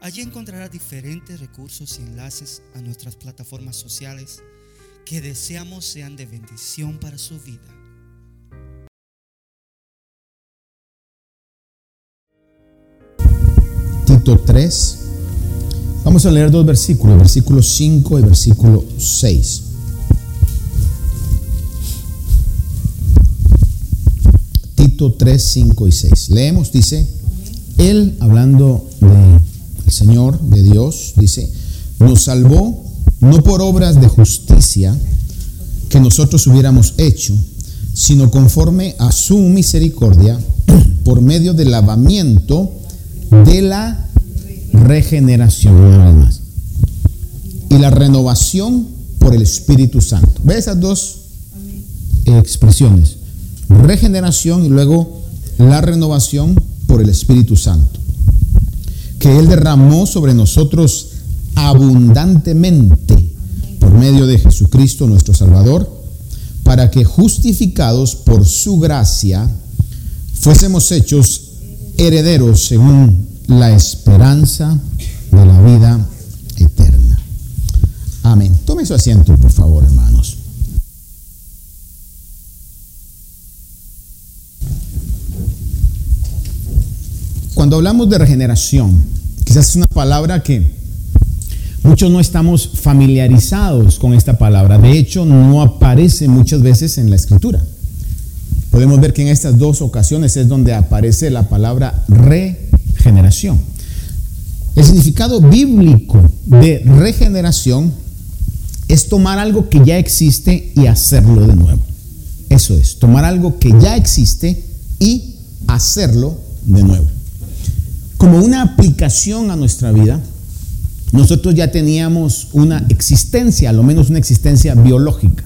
Allí encontrará diferentes recursos y enlaces a nuestras plataformas sociales que deseamos sean de bendición para su vida. Tito 3. Vamos a leer dos versículos, versículo 5 y versículo 6. Tito 3, 5 y 6. Leemos, dice, él hablando de el Señor de Dios, dice, nos salvó no por obras de justicia que nosotros hubiéramos hecho, sino conforme a su misericordia, por medio del lavamiento de la regeneración, y la renovación por el Espíritu Santo. ¿Ve esas dos expresiones? Regeneración y luego la renovación por el Espíritu Santo que Él derramó sobre nosotros abundantemente por medio de Jesucristo nuestro Salvador, para que justificados por su gracia fuésemos hechos herederos según la esperanza de la vida eterna. Amén. Tome su asiento, por favor, hermanos. Cuando hablamos de regeneración, quizás es una palabra que muchos no estamos familiarizados con esta palabra. De hecho, no aparece muchas veces en la escritura. Podemos ver que en estas dos ocasiones es donde aparece la palabra regeneración. El significado bíblico de regeneración es tomar algo que ya existe y hacerlo de nuevo. Eso es, tomar algo que ya existe y hacerlo de nuevo como una aplicación a nuestra vida, nosotros ya teníamos una existencia, a lo menos una existencia biológica,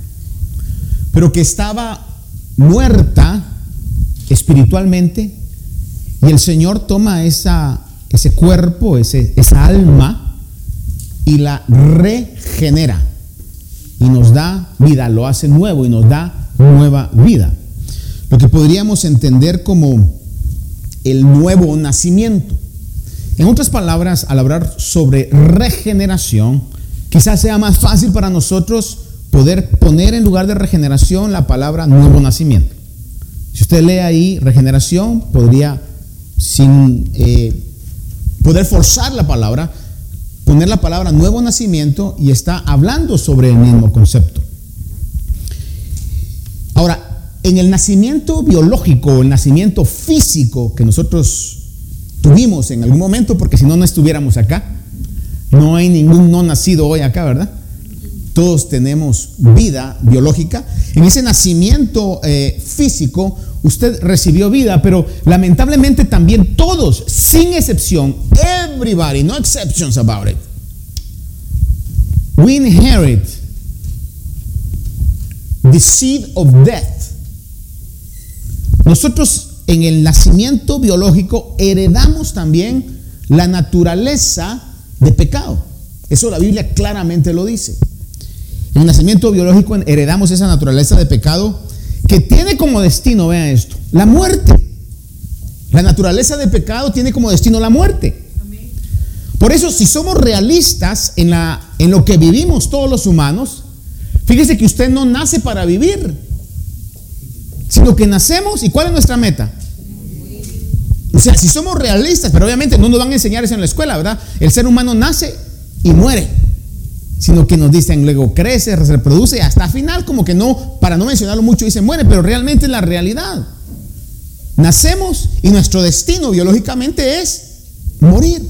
pero que estaba muerta espiritualmente y el Señor toma esa, ese cuerpo, ese, esa alma y la regenera y nos da vida, lo hace nuevo y nos da nueva vida. Lo que podríamos entender como el nuevo nacimiento. En otras palabras, al hablar sobre regeneración, quizás sea más fácil para nosotros poder poner en lugar de regeneración la palabra nuevo nacimiento. Si usted lee ahí regeneración, podría, sin eh, poder forzar la palabra, poner la palabra nuevo nacimiento y está hablando sobre el mismo concepto. Ahora, en el nacimiento biológico, el nacimiento físico que nosotros tuvimos en algún momento, porque si no, no estuviéramos acá. No hay ningún no nacido hoy acá, ¿verdad? Todos tenemos vida biológica. En ese nacimiento eh, físico, usted recibió vida, pero lamentablemente también todos, sin excepción, everybody, no exceptions about it, we inherit the seed of death. Nosotros en el nacimiento biológico heredamos también la naturaleza de pecado. Eso la Biblia claramente lo dice. En el nacimiento biológico heredamos esa naturaleza de pecado que tiene como destino, vean esto, la muerte. La naturaleza de pecado tiene como destino la muerte. Por eso, si somos realistas en, la, en lo que vivimos todos los humanos, fíjese que usted no nace para vivir, sino que nacemos y ¿cuál es nuestra meta? O sea, si somos realistas, pero obviamente no nos van a enseñar eso en la escuela, ¿verdad? El ser humano nace y muere. Sino que nos dicen luego crece, se reproduce hasta final como que no, para no mencionarlo mucho, dice muere, pero realmente es la realidad. Nacemos y nuestro destino biológicamente es morir.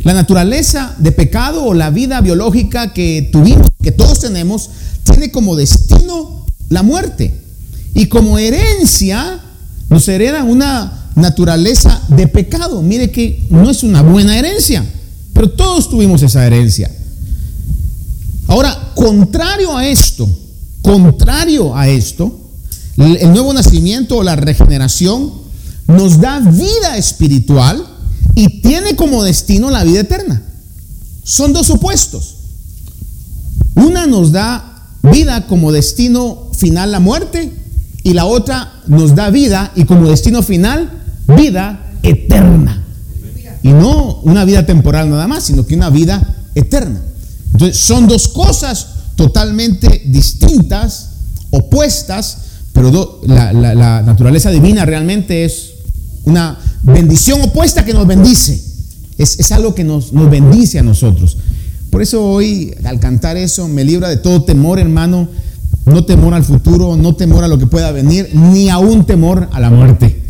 La naturaleza de pecado o la vida biológica que tuvimos, que todos tenemos, tiene como destino la muerte. Y como herencia nos hereda una naturaleza de pecado. Mire que no es una buena herencia. Pero todos tuvimos esa herencia. Ahora, contrario a esto, contrario a esto, el nuevo nacimiento o la regeneración nos da vida espiritual y tiene como destino la vida eterna. Son dos opuestos. Una nos da vida como destino final la muerte y la otra nos da vida y como destino final vida eterna. Y no una vida temporal nada más, sino que una vida eterna. Entonces son dos cosas totalmente distintas, opuestas, pero la, naturaleza divina realmente es una bendición opuesta que nos bendice. Es, algo que nos, nos bendice a nosotros. Por eso hoy, al cantar eso, me libra de todo temor, hermano. No temor al futuro, no temor a lo que pueda venir, ni aún temor a la muerte.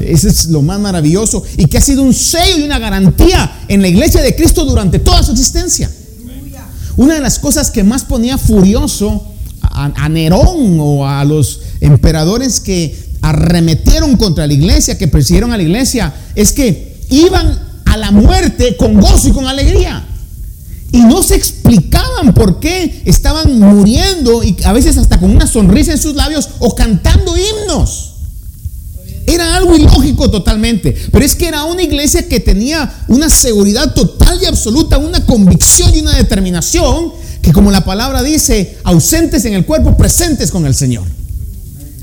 Ese es lo más maravilloso y que ha sido un sello y una garantía en la iglesia de Cristo durante toda su existencia. Una de las cosas que más ponía furioso a, Nerón o a los emperadores que arremetieron contra la iglesia, que persiguieron a la iglesia, es que iban a la muerte con gozo y con alegría. Y no se explicaban por qué estaban muriendo y a veces hasta con una sonrisa en sus labios o cantando himnos. Era algo ilógico totalmente, pero es que era una iglesia que tenía una seguridad total y absoluta, una convicción y una determinación que como la palabra dice, ausentes en el cuerpo, presentes con el Señor.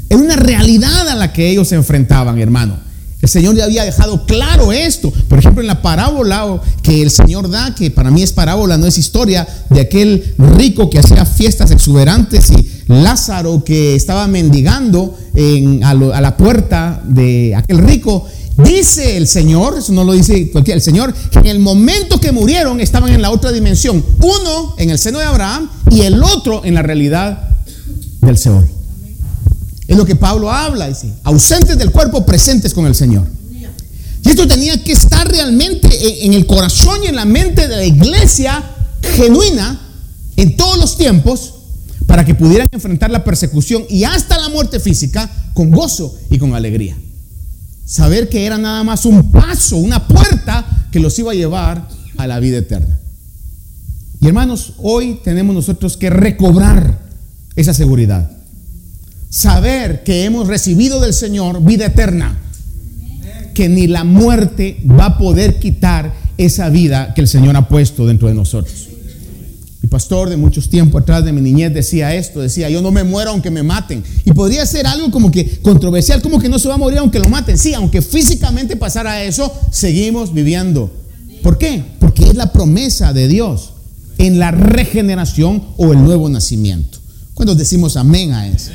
Era una realidad a la que ellos se enfrentaban, hermano. El Señor ya había dejado claro esto. Por ejemplo, en la parábola que el Señor da, que para mí es parábola, no es historia, de aquel rico que hacía fiestas exuberantes y Lázaro que estaba mendigando a, la puerta de aquel rico. Dice el Señor, eso no lo dice cualquiera, el Señor, que en el momento que murieron estaban en la otra dimensión. Uno en el seno de Abraham y el otro en la realidad del Seol. Es lo que Pablo habla, dice, ausentes del cuerpo, presentes con el Señor. Y esto tenía que estar realmente en el corazón y en la mente de la iglesia genuina en todos los tiempos para que pudieran enfrentar la persecución y hasta la muerte física con gozo y con alegría. Saber que era nada más un paso, una puerta que los iba a llevar a la vida eterna. Y hermanos, hoy tenemos nosotros que recobrar esa seguridad saber que hemos recibido del Señor vida eterna, que ni la muerte va a poder quitar esa vida que el Señor ha puesto dentro de nosotros. Mi pastor de muchos tiempos atrás de mi niñez decía esto, decía, yo no me muero aunque me maten. Y podría ser algo como que controversial, como que no se va a morir aunque lo maten. Sí, aunque físicamente pasara eso, seguimos viviendo. ¿Por qué? Porque es la promesa de Dios en la regeneración o el nuevo nacimiento. Cuando decimos amén a eso?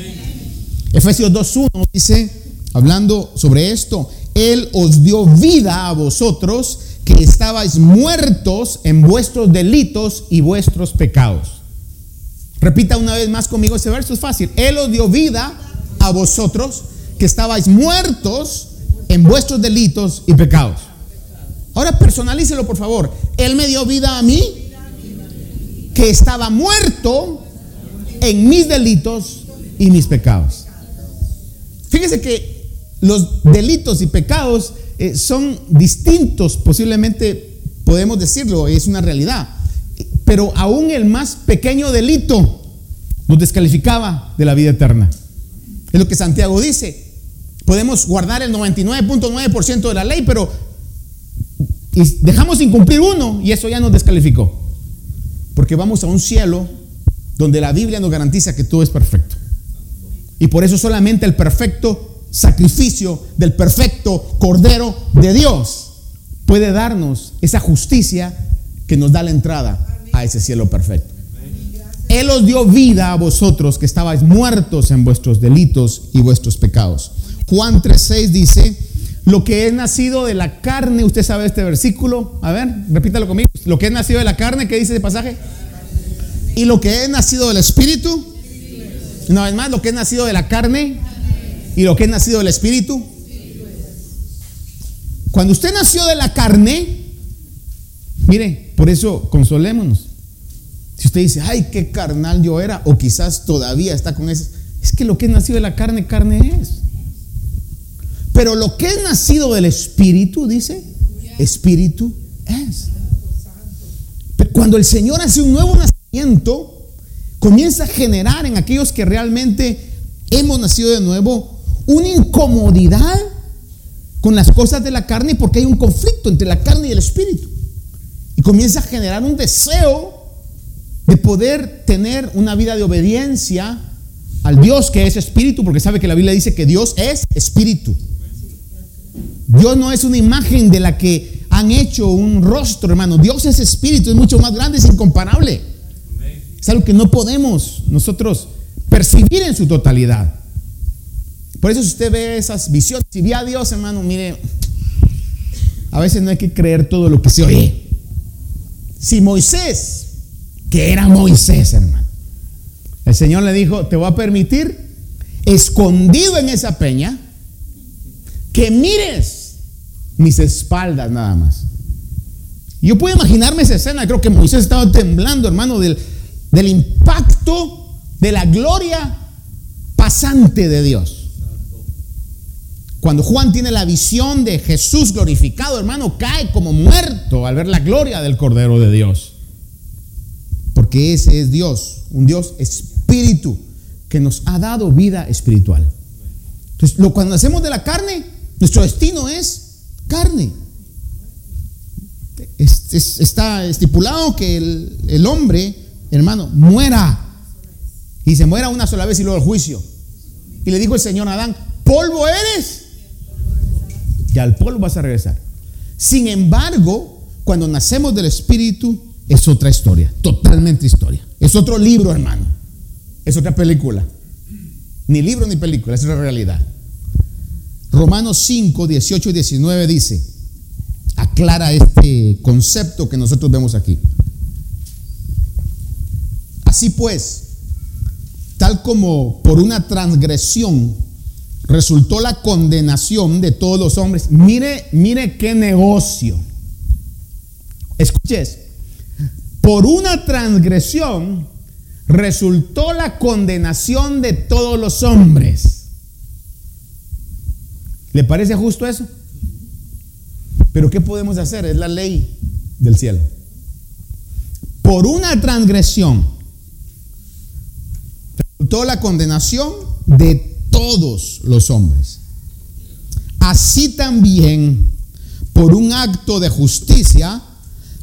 Efesios 2.1 dice, hablando sobre esto, Él os dio vida a vosotros que estabais muertos en vuestros delitos y vuestros pecados. Repita una vez más conmigo ese verso, es fácil. Él os dio vida a vosotros que estabais muertos en vuestros delitos y pecados. Ahora personalícelo por favor. Él me dio vida a mí que estaba muerto en mis delitos y mis pecados. Fíjese que los delitos y pecados eh, son distintos, posiblemente podemos decirlo, es una realidad. Pero aún el más pequeño delito nos descalificaba de la vida eterna. Es lo que Santiago dice. Podemos guardar el 99.9% de la ley, pero dejamos incumplir uno y eso ya nos descalificó. Porque vamos a un cielo donde la Biblia nos garantiza que todo es perfecto. Y por eso solamente el perfecto sacrificio del perfecto Cordero de Dios puede darnos esa justicia que nos da la entrada a ese cielo perfecto. Él os dio vida a vosotros que estabais muertos en vuestros delitos y vuestros pecados. Juan 3:6 dice, lo que es nacido de la carne, usted sabe este versículo, a ver, repítalo conmigo, lo que es nacido de la carne, ¿qué dice ese pasaje? Y lo que es nacido del espíritu, una vez más, lo que es nacido de la carne y lo que es nacido del espíritu. Cuando usted nació de la carne, mire, por eso consolémonos. Si usted dice, ay, qué carnal yo era, o quizás todavía está con ese, es que lo que es nacido de la carne, carne es. Pero lo que es nacido del espíritu, dice, espíritu es. Cuando el Señor hace un nuevo nacimiento, comienza a generar en aquellos que realmente hemos nacido de nuevo una incomodidad con las cosas de la carne porque hay un conflicto entre la carne y el espíritu. Y comienza a generar un deseo de poder tener una vida de obediencia al Dios que es espíritu, porque sabe que la Biblia dice que Dios es espíritu. Dios no es una imagen de la que han hecho un rostro, hermano. Dios es espíritu, es mucho más grande, es incomparable. Es algo que no podemos nosotros percibir en su totalidad. Por eso si usted ve esas visiones, si ve a Dios, hermano, mire, a veces no hay que creer todo lo que se oye. Si Moisés, que era Moisés, hermano, el Señor le dijo, te voy a permitir, escondido en esa peña, que mires mis espaldas nada más. Yo puedo imaginarme esa escena, creo que Moisés estaba temblando, hermano, del, del impacto de la gloria pasante de Dios. Cuando Juan tiene la visión de Jesús glorificado, hermano, cae como muerto al ver la gloria del Cordero de Dios. Porque ese es Dios, un Dios espíritu que nos ha dado vida espiritual. Entonces, cuando hacemos de la carne, nuestro destino es carne. está estipulado que el hombre, hermano, muera. Y se muera una sola vez y luego el juicio. Y le dijo el Señor a Adán, polvo eres y al polvo vas a regresar. Sin embargo, cuando nacemos del Espíritu, es otra historia, totalmente historia. Es otro libro, hermano. Es otra película. Ni libro ni película, es otra realidad. Romanos 5, 18 y 19 dice, aclara este concepto que nosotros vemos aquí. Así pues, tal como por una transgresión resultó la condenación de todos los hombres. Mire, mire qué negocio. Escuches, por una transgresión resultó la condenación de todos los hombres. ¿Le parece justo eso? Pero ¿qué podemos hacer? Es la ley del cielo. Por una transgresión resultó la condenación de todos los hombres. Así también, por un acto de justicia,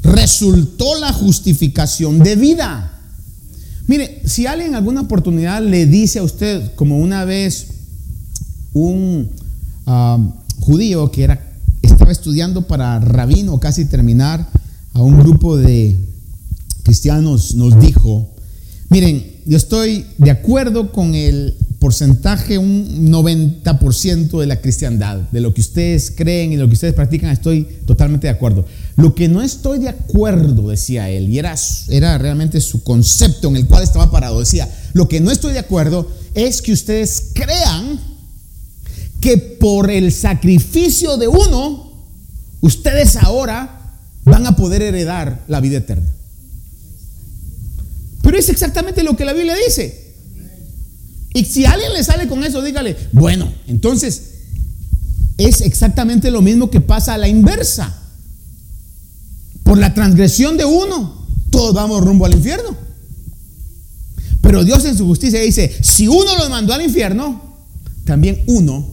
resultó la justificación de vida. Mire, si alguien en alguna oportunidad le dice a usted, como una vez un ah, judío que era, estaba estudiando para rabino, casi terminar, a un grupo de cristianos nos dijo, miren, yo estoy de acuerdo con el porcentaje, un 90% de la cristiandad, de lo que ustedes creen y lo que ustedes practican, estoy totalmente de acuerdo. Lo que no estoy de acuerdo, decía él, y era, era realmente su concepto en el cual estaba parado, decía, lo que no estoy de acuerdo es que ustedes crean que por el sacrificio de uno, ustedes ahora van a poder heredar la vida eterna. Pero es exactamente lo que la Biblia dice. Y si alguien le sale con eso, dígale, bueno, entonces es exactamente lo mismo que pasa a la inversa. Por la transgresión de uno, todos vamos rumbo al infierno. Pero Dios en su justicia dice, si uno los mandó al infierno, también uno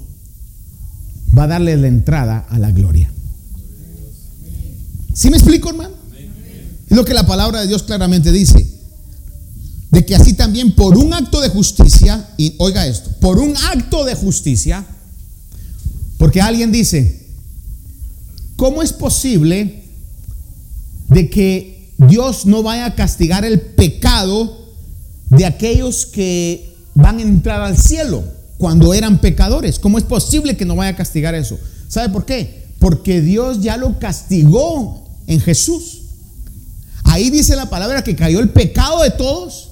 va a darle la entrada a la gloria. ¿Sí me explico, hermano? Es lo que la palabra de Dios claramente dice de que así también por un acto de justicia, y oiga esto, por un acto de justicia, porque alguien dice, ¿cómo es posible de que Dios no vaya a castigar el pecado de aquellos que van a entrar al cielo cuando eran pecadores? ¿Cómo es posible que no vaya a castigar eso? ¿Sabe por qué? Porque Dios ya lo castigó en Jesús. Ahí dice la palabra que cayó el pecado de todos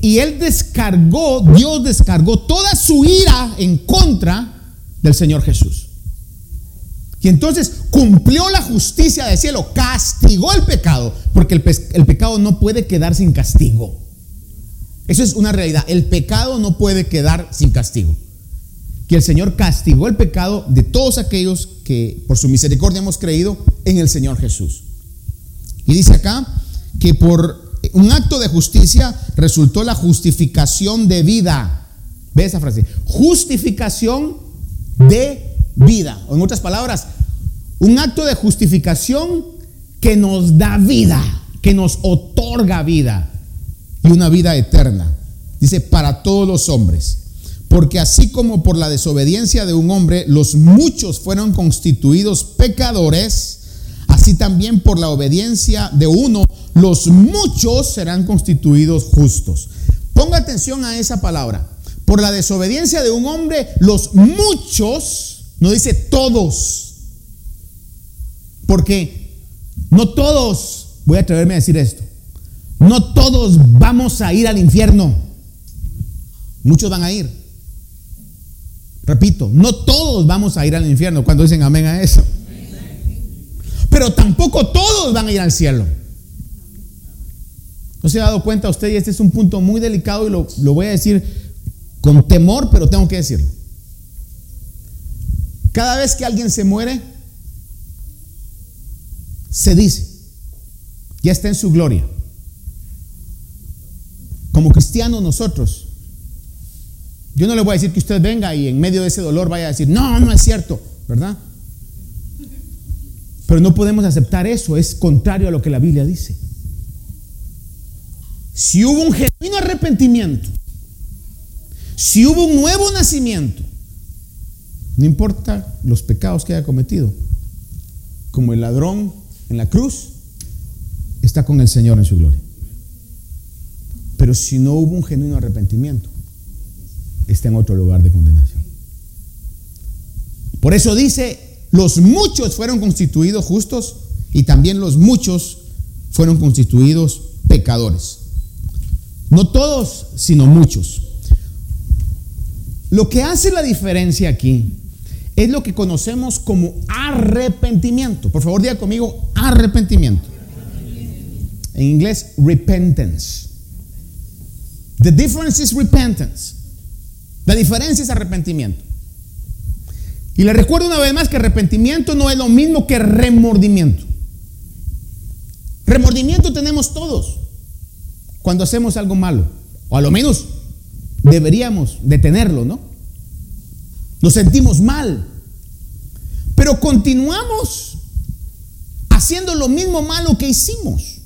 y él descargó, Dios descargó toda su ira en contra del Señor Jesús. Y entonces cumplió la justicia del cielo, castigó el pecado, porque el, el, pecado no puede quedar sin castigo. Eso es una realidad, el pecado no puede quedar sin castigo. Que el Señor castigó el pecado de todos aquellos que por su misericordia hemos creído en el Señor Jesús. Y dice acá que por un acto de justicia resultó la justificación de vida. Ve esa frase. Justificación de vida. O en otras palabras, un acto de justificación que nos da vida, que nos otorga vida y una vida eterna. Dice, para todos los hombres. Porque así como por la desobediencia de un hombre los muchos fueron constituidos pecadores, así también por la obediencia de uno los muchos serán constituidos justos. Ponga atención a esa palabra. Por la desobediencia de un hombre los muchos, no dice todos. Porque no todos, voy a atreverme a decir esto, no todos vamos a ir al infierno. Muchos van a ir. Repito, no todos vamos a ir al infierno cuando dicen amén a eso. Pero tampoco todos van a ir al cielo. ¿No se ha dado cuenta usted? Y este es un punto muy delicado y lo, lo voy a decir con temor, pero tengo que decirlo. Cada vez que alguien se muere, se dice, ya está en su gloria. Como cristianos nosotros yo no le voy a decir que usted venga y en medio de ese dolor vaya a decir, no, no es cierto, ¿verdad? Pero no podemos aceptar eso, es contrario a lo que la Biblia dice. Si hubo un genuino arrepentimiento, si hubo un nuevo nacimiento, no importa los pecados que haya cometido, como el ladrón en la cruz, está con el Señor en su gloria. Pero si no hubo un genuino arrepentimiento, está en otro lugar de condenación. Por eso dice, los muchos fueron constituidos justos y también los muchos fueron constituidos pecadores. No todos, sino muchos. Lo que hace la diferencia aquí es lo que conocemos como arrepentimiento. Por favor, diga conmigo arrepentimiento. En inglés, repentance. The difference is repentance. La diferencia es arrepentimiento. Y le recuerdo una vez más que arrepentimiento no es lo mismo que remordimiento. Remordimiento tenemos todos cuando hacemos algo malo. O a lo menos deberíamos detenerlo, ¿no? Nos sentimos mal. Pero continuamos haciendo lo mismo malo que hicimos.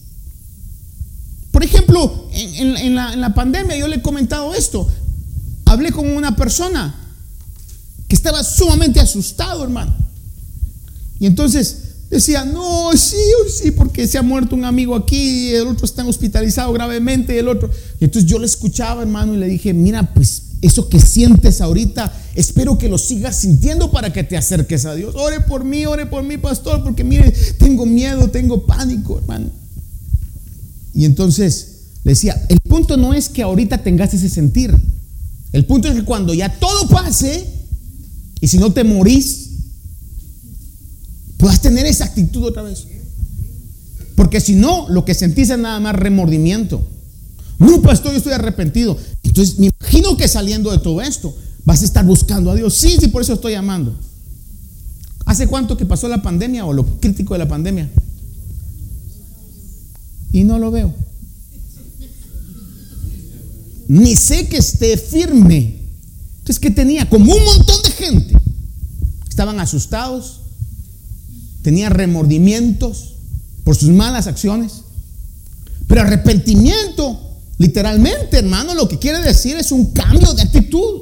Por ejemplo, en, la, en, la, pandemia yo le he comentado esto hablé con una persona que estaba sumamente asustado, hermano. Y entonces decía, no, sí, sí, porque se ha muerto un amigo aquí, y el otro está hospitalizado gravemente, y el otro. Y entonces yo le escuchaba, hermano, y le dije, mira, pues eso que sientes ahorita, espero que lo sigas sintiendo para que te acerques a Dios. Ore por mí, ore por mí, pastor, porque mire, tengo miedo, tengo pánico, hermano. Y entonces le decía, el punto no es que ahorita tengas ese sentir. El punto es que cuando ya todo pase, y si no te morís, puedas tener esa actitud otra vez. Porque si no, lo que sentís es nada más remordimiento. No, pastor, yo estoy arrepentido. Entonces, me imagino que saliendo de todo esto, vas a estar buscando a Dios. Sí, sí, por eso estoy llamando. ¿Hace cuánto que pasó la pandemia o lo crítico de la pandemia? Y no lo veo ni sé que esté firme. Entonces, ¿qué tenía? Como un montón de gente. Estaban asustados, tenían remordimientos por sus malas acciones. Pero arrepentimiento, literalmente, hermano, lo que quiere decir es un cambio de actitud.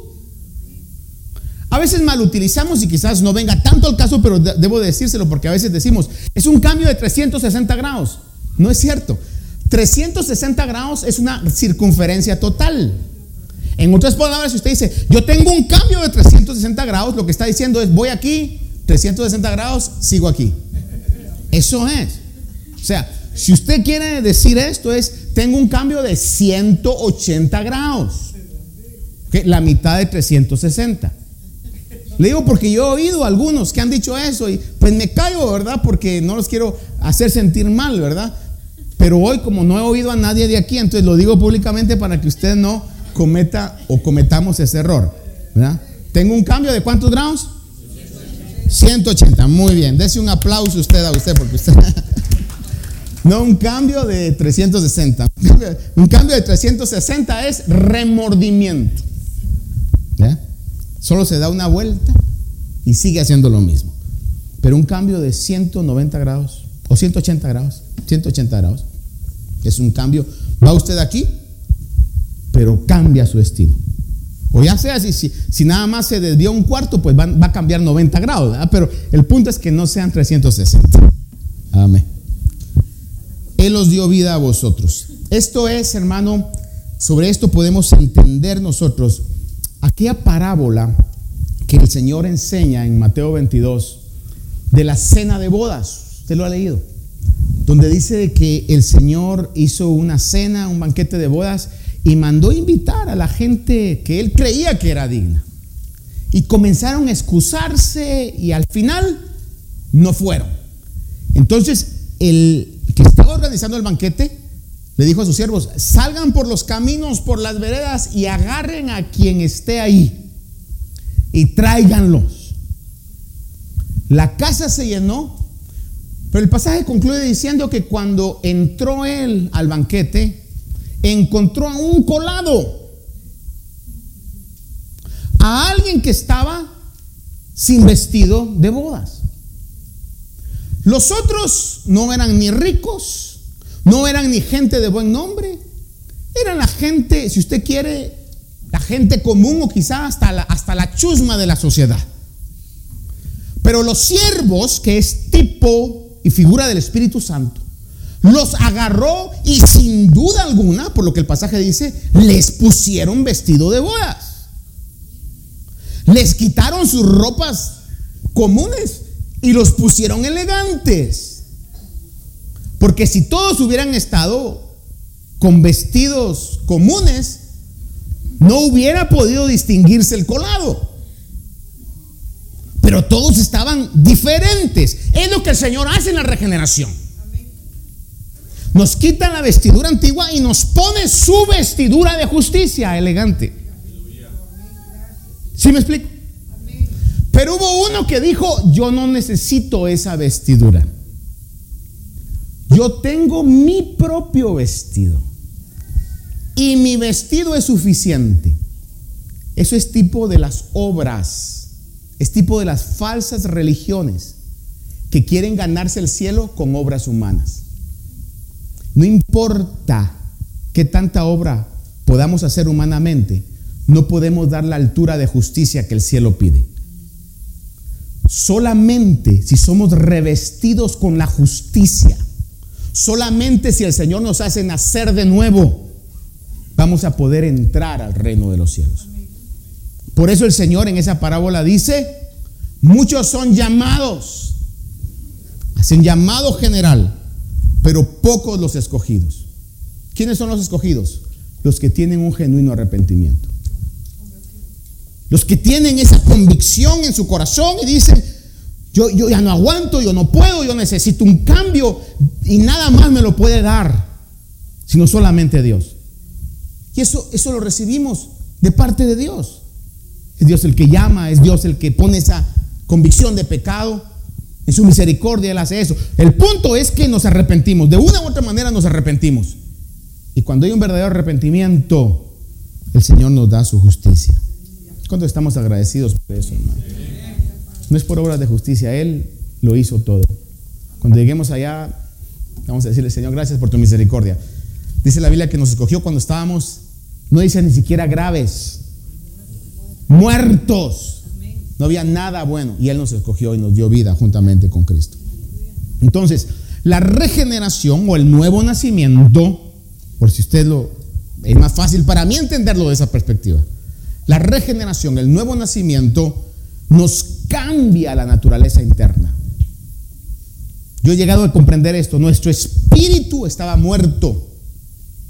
A veces mal utilizamos y quizás no venga tanto al caso, pero debo decírselo porque a veces decimos, es un cambio de 360 grados. No es cierto. 360 grados es una circunferencia total. En otras palabras, si usted dice, yo tengo un cambio de 360 grados, lo que está diciendo es, voy aquí, 360 grados, sigo aquí. Eso es. O sea, si usted quiere decir esto es, tengo un cambio de 180 grados. La mitad de 360. Le digo porque yo he oído a algunos que han dicho eso y pues me caigo, ¿verdad? Porque no los quiero hacer sentir mal, ¿verdad? Pero hoy, como no he oído a nadie de aquí, entonces lo digo públicamente para que usted no cometa o cometamos ese error. Tengo un cambio de cuántos grados? 180. Muy bien. Dese un aplauso usted a usted porque usted. No un cambio de 360. Un cambio de 360 es remordimiento. Solo se da una vuelta y sigue haciendo lo mismo. Pero un cambio de 190 grados o 180 grados, 180 grados, es un cambio. Va usted aquí, pero cambia su destino. O ya sea, si, si, nada más se desvió un cuarto, pues va, a cambiar 90 grados. Pero el punto es que no sean 360. Amén. Él os dio vida a vosotros. Esto es, hermano, sobre esto podemos entender nosotros aquella parábola que el Señor enseña en Mateo 22 de la cena de bodas. Usted lo ha leído. Donde dice que el Señor hizo una cena, un banquete de bodas y mandó invitar a la gente que él creía que era digna. Y comenzaron a excusarse y al final no fueron. Entonces, el que estaba organizando el banquete le dijo a sus siervos, salgan por los caminos, por las veredas y agarren a quien esté ahí y tráiganlos. La casa se llenó, pero el pasaje concluye diciendo que cuando entró él al banquete, encontró a un colado, a alguien que estaba sin vestido de bodas. Los otros no eran ni ricos, no eran ni gente de buen nombre, eran la gente, si usted quiere, la gente común o quizá hasta la, hasta la chusma de la sociedad. Pero los siervos, que es tipo y figura del Espíritu Santo, los agarró y sin duda alguna, por lo que el pasaje dice, les pusieron vestido de bodas. Les quitaron sus ropas comunes y los pusieron elegantes. Porque si todos hubieran estado con vestidos comunes, no hubiera podido distinguirse el colado. Pero todos estaban diferentes. Es lo que el Señor hace en la regeneración. Nos quita la vestidura antigua y nos pone su vestidura de justicia elegante. ¿Sí me explico? Pero hubo uno que dijo, yo no necesito esa vestidura. Yo tengo mi propio vestido. Y mi vestido es suficiente. Eso es tipo de las obras. Es tipo de las falsas religiones que quieren ganarse el cielo con obras humanas. No importa qué tanta obra podamos hacer humanamente, no podemos dar la altura de justicia que el cielo pide. Solamente si somos revestidos con la justicia, solamente si el Señor nos hace nacer de nuevo, vamos a poder entrar al reino de los cielos. Por eso el Señor en esa parábola dice, muchos son llamados, hacen llamado general, pero pocos los escogidos. ¿Quiénes son los escogidos? Los que tienen un genuino arrepentimiento. Los que tienen esa convicción en su corazón y dicen, yo, ya no aguanto, yo no puedo, yo necesito un cambio y nada más me lo puede dar, sino solamente Dios. Y eso, eso lo recibimos de parte de Dios. Es Dios el que llama, es Dios el que pone esa convicción de pecado su misericordia Él hace eso. El punto es que nos arrepentimos. De una u otra manera nos arrepentimos. Y cuando hay un verdadero arrepentimiento, el Señor nos da su justicia. ¿Cuánto estamos agradecidos por eso, hermano? No es por obras de justicia, Él lo hizo todo. Cuando lleguemos allá, vamos a decirle, Señor, gracias por tu misericordia. Dice la Biblia que nos escogió cuando estábamos, no dice ni siquiera graves, muertos. No había nada bueno y Él nos escogió y nos dio vida juntamente con Cristo. Entonces, la regeneración o el nuevo nacimiento, por si usted lo... Es más fácil para mí entenderlo de esa perspectiva. La regeneración, el nuevo nacimiento, nos cambia la naturaleza interna. Yo he llegado a comprender esto. Nuestro espíritu estaba muerto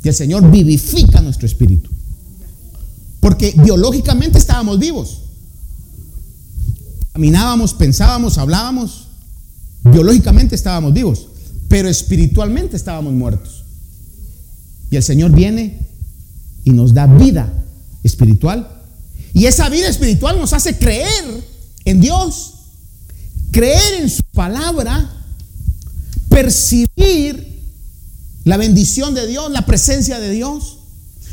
y el Señor vivifica nuestro espíritu. Porque biológicamente estábamos vivos. Caminábamos, pensábamos, hablábamos. Biológicamente estábamos vivos, pero espiritualmente estábamos muertos. Y el Señor viene y nos da vida espiritual. Y esa vida espiritual nos hace creer en Dios, creer en su palabra, percibir la bendición de Dios, la presencia de Dios.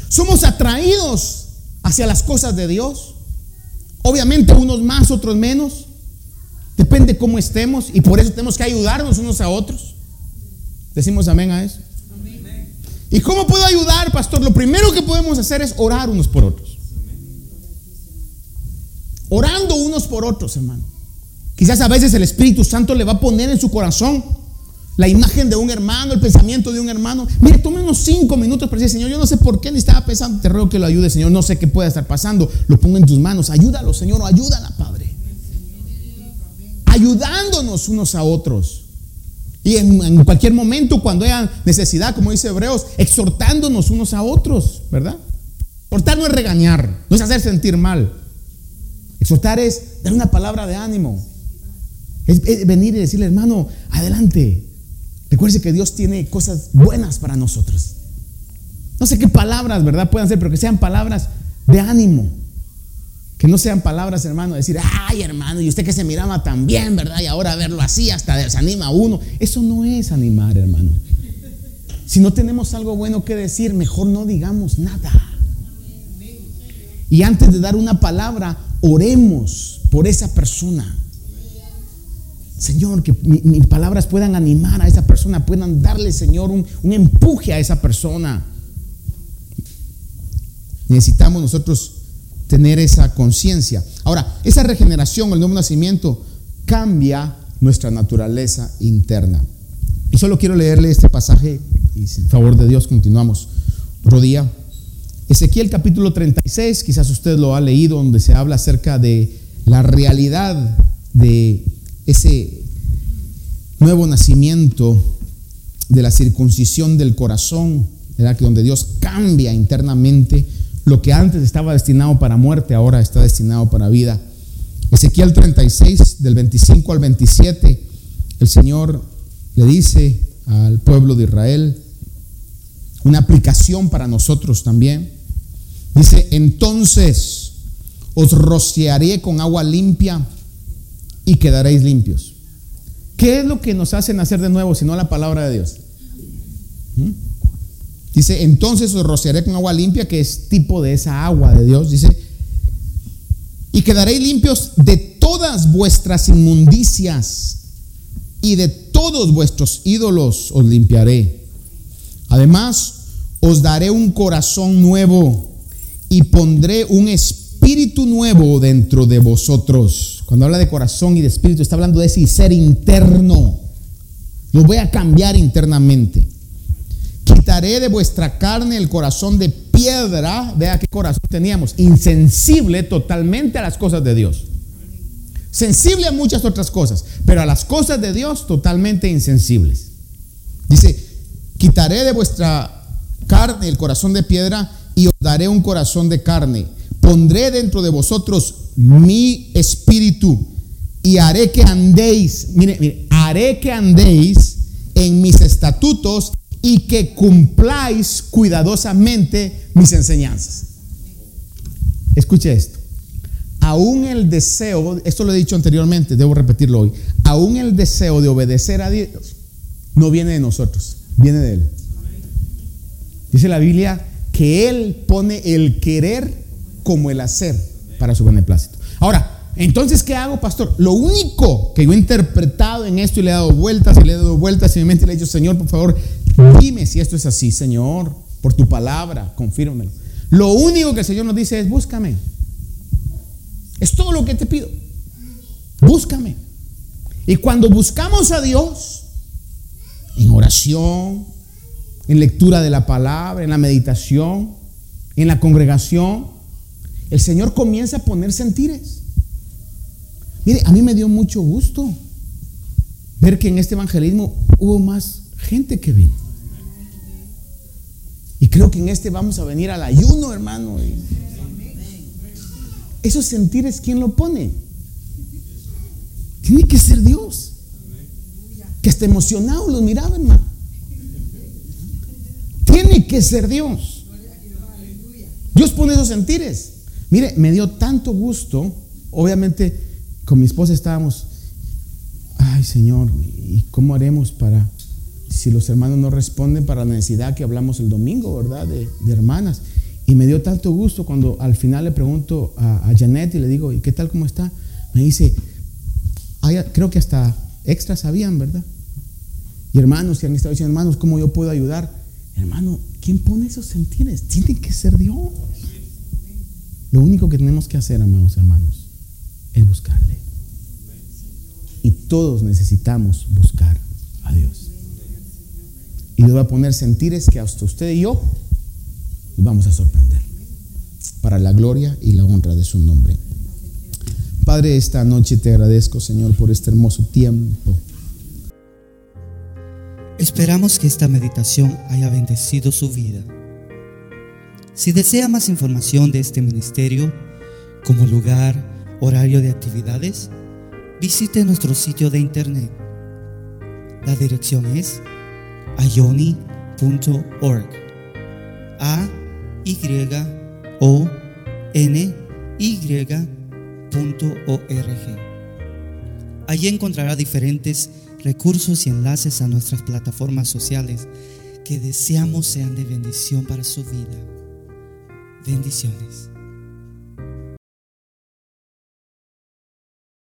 Somos atraídos hacia las cosas de Dios. Obviamente unos más, otros menos. Depende cómo estemos y por eso tenemos que ayudarnos unos a otros. Decimos amén a eso. ¿Y cómo puedo ayudar, pastor? Lo primero que podemos hacer es orar unos por otros. Orando unos por otros, hermano. Quizás a veces el Espíritu Santo le va a poner en su corazón la imagen de un hermano, el pensamiento de un hermano. Mire, tome unos cinco minutos para decir, Señor, yo no sé por qué ni estaba pensando, te ruego que lo ayude, Señor, no sé qué pueda estar pasando, lo pongo en tus manos, ayúdalo, Señor, o ayúdala, Padre. Ayudándonos unos a otros. Y en, cualquier momento, cuando haya necesidad, como dice Hebreos, exhortándonos unos a otros, ¿verdad? Exhortar no es regañar, no es hacer sentir mal. Exhortar es dar una palabra de ánimo. es venir y decirle, hermano, adelante, Recuerde que Dios tiene cosas buenas para nosotros. No sé qué palabras, ¿verdad? Puedan ser, pero que sean palabras de ánimo. Que no sean palabras, hermano, de decir, ay, hermano, y usted que se miraba tan bien, ¿verdad? Y ahora verlo así hasta desanima a uno. Eso no es animar, hermano. Si no tenemos algo bueno que decir, mejor no digamos nada. Y antes de dar una palabra, oremos por esa persona. Señor, que mis palabras puedan animar a esa persona, puedan darle, Señor, un, empuje a esa persona. Necesitamos nosotros tener esa conciencia. Ahora, esa regeneración, el nuevo nacimiento, cambia nuestra naturaleza interna. Y solo quiero leerle este pasaje y en favor de Dios continuamos otro día. Ezequiel capítulo 36, quizás usted lo ha leído, donde se habla acerca de la realidad de ese nuevo nacimiento de la circuncisión del corazón, ¿verdad? que donde Dios cambia internamente lo que antes estaba destinado para muerte, ahora está destinado para vida. Ezequiel 36, del 25 al 27, el Señor le dice al pueblo de Israel, una aplicación para nosotros también. Dice, entonces os rociaré con agua limpia y quedaréis limpios. ¿Qué es lo que nos hace nacer de nuevo, sino la palabra de Dios? ¿Mm? Dice, entonces os rociaré con agua limpia, que es tipo de esa agua de Dios. Dice, y quedaréis limpios de todas vuestras inmundicias y de todos vuestros ídolos os limpiaré. Además, os daré un corazón nuevo y pondré un espíritu nuevo dentro de vosotros cuando habla de corazón y de espíritu, está hablando de ese ser interno. Lo voy a cambiar internamente. Quitaré de vuestra carne el corazón de piedra. Vea qué corazón teníamos. Insensible totalmente a las cosas de Dios. Sensible a muchas otras cosas, pero a las cosas de Dios totalmente insensibles. Dice, quitaré de vuestra carne el corazón de piedra y os daré un corazón de carne. Pondré dentro de vosotros mi espíritu y haré que andéis, mire, mire, haré que andéis en mis estatutos y que cumpláis cuidadosamente mis enseñanzas. Escuche esto. Aún el deseo, esto lo he dicho anteriormente, debo repetirlo hoy, aún el deseo de obedecer a Dios no viene de nosotros, viene de Él. Dice la Biblia que Él pone el querer como el hacer para su beneplácito. Ahora, entonces, ¿qué hago, pastor? Lo único que yo he interpretado en esto y le he dado vueltas y le he dado vueltas y mi mente le he dicho, Señor, por favor, dime si esto es así, Señor, por tu palabra, confírmelo. Lo único que el Señor nos dice es, búscame. Es todo lo que te pido. Búscame. Y cuando buscamos a Dios, en oración, en lectura de la palabra, en la meditación, en la congregación, el Señor comienza a poner sentires. Mire, a mí me dio mucho gusto ver que en este evangelismo hubo más gente que vino. Y creo que en este vamos a venir al ayuno, hermano. Esos sentires, ¿quién lo pone? Tiene que ser Dios. Que esté emocionado los miraba, hermano. Tiene que ser Dios. Dios pone esos sentires. Mire, me dio tanto gusto, obviamente con mi esposa estábamos, ay Señor, ¿y cómo haremos para, si los hermanos no responden para la necesidad que hablamos el domingo, ¿verdad? De, hermanas. Y me dio tanto gusto cuando al final le pregunto a, Janet y le digo, ¿y qué tal, cómo está? Me dice, creo que hasta extras sabían, ¿verdad? Y hermanos que han estado diciendo, hermanos, ¿cómo yo puedo ayudar? Hermano, ¿quién pone esos sentires? Tiene que ser Dios. Lo único que tenemos que hacer, amados hermanos, es buscarle. Y todos necesitamos buscar a Dios. Y Dios va a poner sentires que hasta usted y yo nos vamos a sorprender. Para la gloria y la honra de su nombre. Padre, esta noche te agradezco, Señor, por este hermoso tiempo. Esperamos que esta meditación haya bendecido su vida. Si desea más información de este ministerio, como lugar, horario de actividades, visite nuestro sitio de internet. La dirección es ayoni.org. A Y O N Y.org. Allí encontrará diferentes recursos y enlaces a nuestras plataformas sociales que deseamos sean de bendición para su vida. Bendiciones.